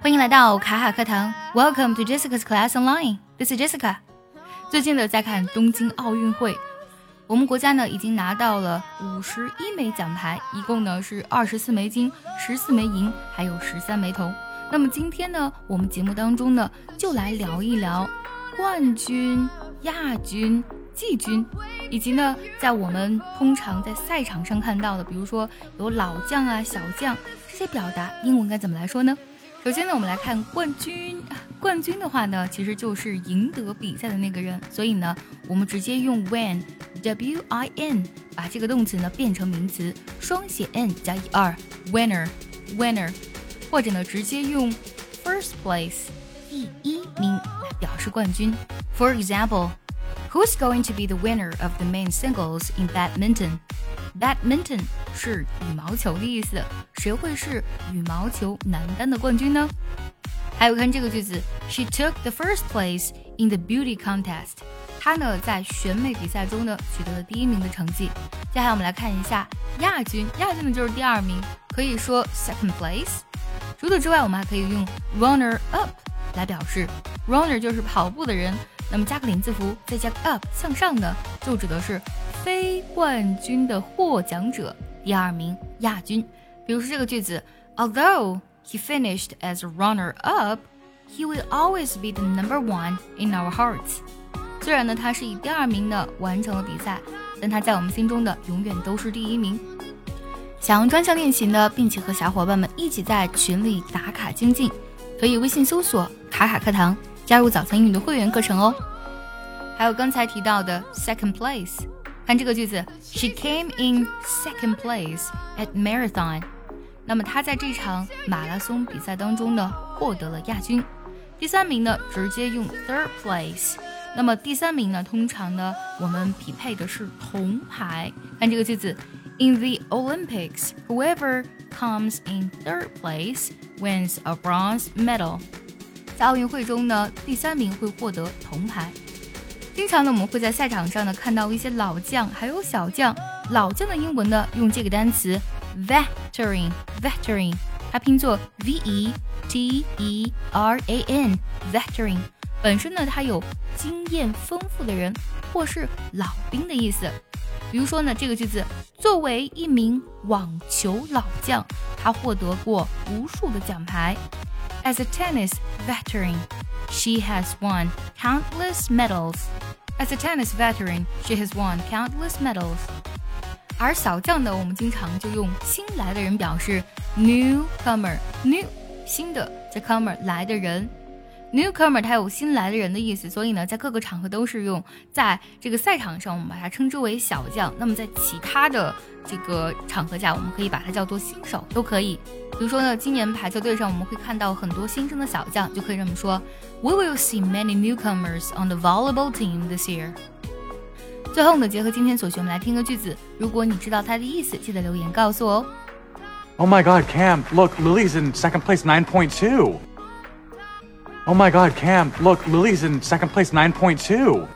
欢迎来到卡卡课堂，Welcome to Jessica's Class Online. This is Jessica. 最近呢在看东京奥运会，我们国家呢已经拿到了五十一枚奖牌，一共呢是二十四枚金、十四枚银，还有十三枚铜。那么今天呢，我们节目当中呢就来聊一聊冠军、亚军、季军，以及呢在我们通常在赛场上看到的，比如说有老将啊、小将这些表达，英文该怎么来说呢？首先呢，我们来看冠军。冠军的话呢，其实就是赢得比赛的那个人。所以呢，我们直接用 win，w i n，把这个动词呢变成名词，双写 n 加 e r winner，winner。或者呢，直接用 first place，第一名来表示冠军。For example example，Who's going to be the winner of the main singles in badminton？Badminton 是羽毛球的意思，谁会是羽毛球男单的冠军呢？还有看这个句子，She took the first place in the beauty contest。她呢在选美比赛中呢取得了第一名的成绩。接下来我们来看一下亚军，亚军呢就是第二名，可以说 second place。除此之外，我们还可以用 runner up 来表示，runner 就是跑步的人， 那么加个领字符，再加个 up 向上的，就指的是。非冠军的获奖者，第二名亚军。比如说这个句子，Although he finished as runner-up, he will always be the number one in our hearts。虽然呢他是以第二名呢完成了比赛，但他在我们心中的永远都是第一名。想要专项练习呢，并且和小伙伴们一起在群里打卡精进，可以微信搜索“卡卡课堂”，加入早餐英语的会员课程哦。还有刚才提到的 second place。看这个句子，She came in second place at marathon。那么她在这场马拉松比赛当中呢，获得了亚军。第三名呢，直接用 third place。那么第三名呢，通常呢，我们匹配的是铜牌。看这个句子，In the Olympics, whoever comes in third place wins a bronze medal。 在奥运会中呢，第三名会获得铜牌。经常呢，我们会在赛场上呢看到一些老将，还有小将。老将的英文呢，用这个单词 veteran，veteran，它拼作 v e t e r a n，veteran。本身呢，它有经验丰富的人，或是老兵的意思。比如说呢，这个句子，作为一名网球老将，他获得过无数的奖牌。As a tennis veteran, she has won countless medals. As a tennis veteran, she has won countless medals. 而小将呢，我们经常就用新来的人表示 newcomer，new 新的，这 comer 来的人。 Newcomer 它有新来的人的意思，所以呢，在各个场合都是用。在这个赛场上，我们把它称之为小将；那么在其他的这个场合下，我们可以把它叫做新手，都可以。比如说呢，今年排球队上我们会看到很多新生的小将，就可以这么说：We will see many newcomers on the volleyball team this year。最后呢，结合今天所学，我们来听个句子。如果你知道它的意思，记得留言告诉我哦。Oh my God, Cam! Look, Lily's in second place, nine point two. Oh my God, Cam! Look, Lily's in second place, nine point two.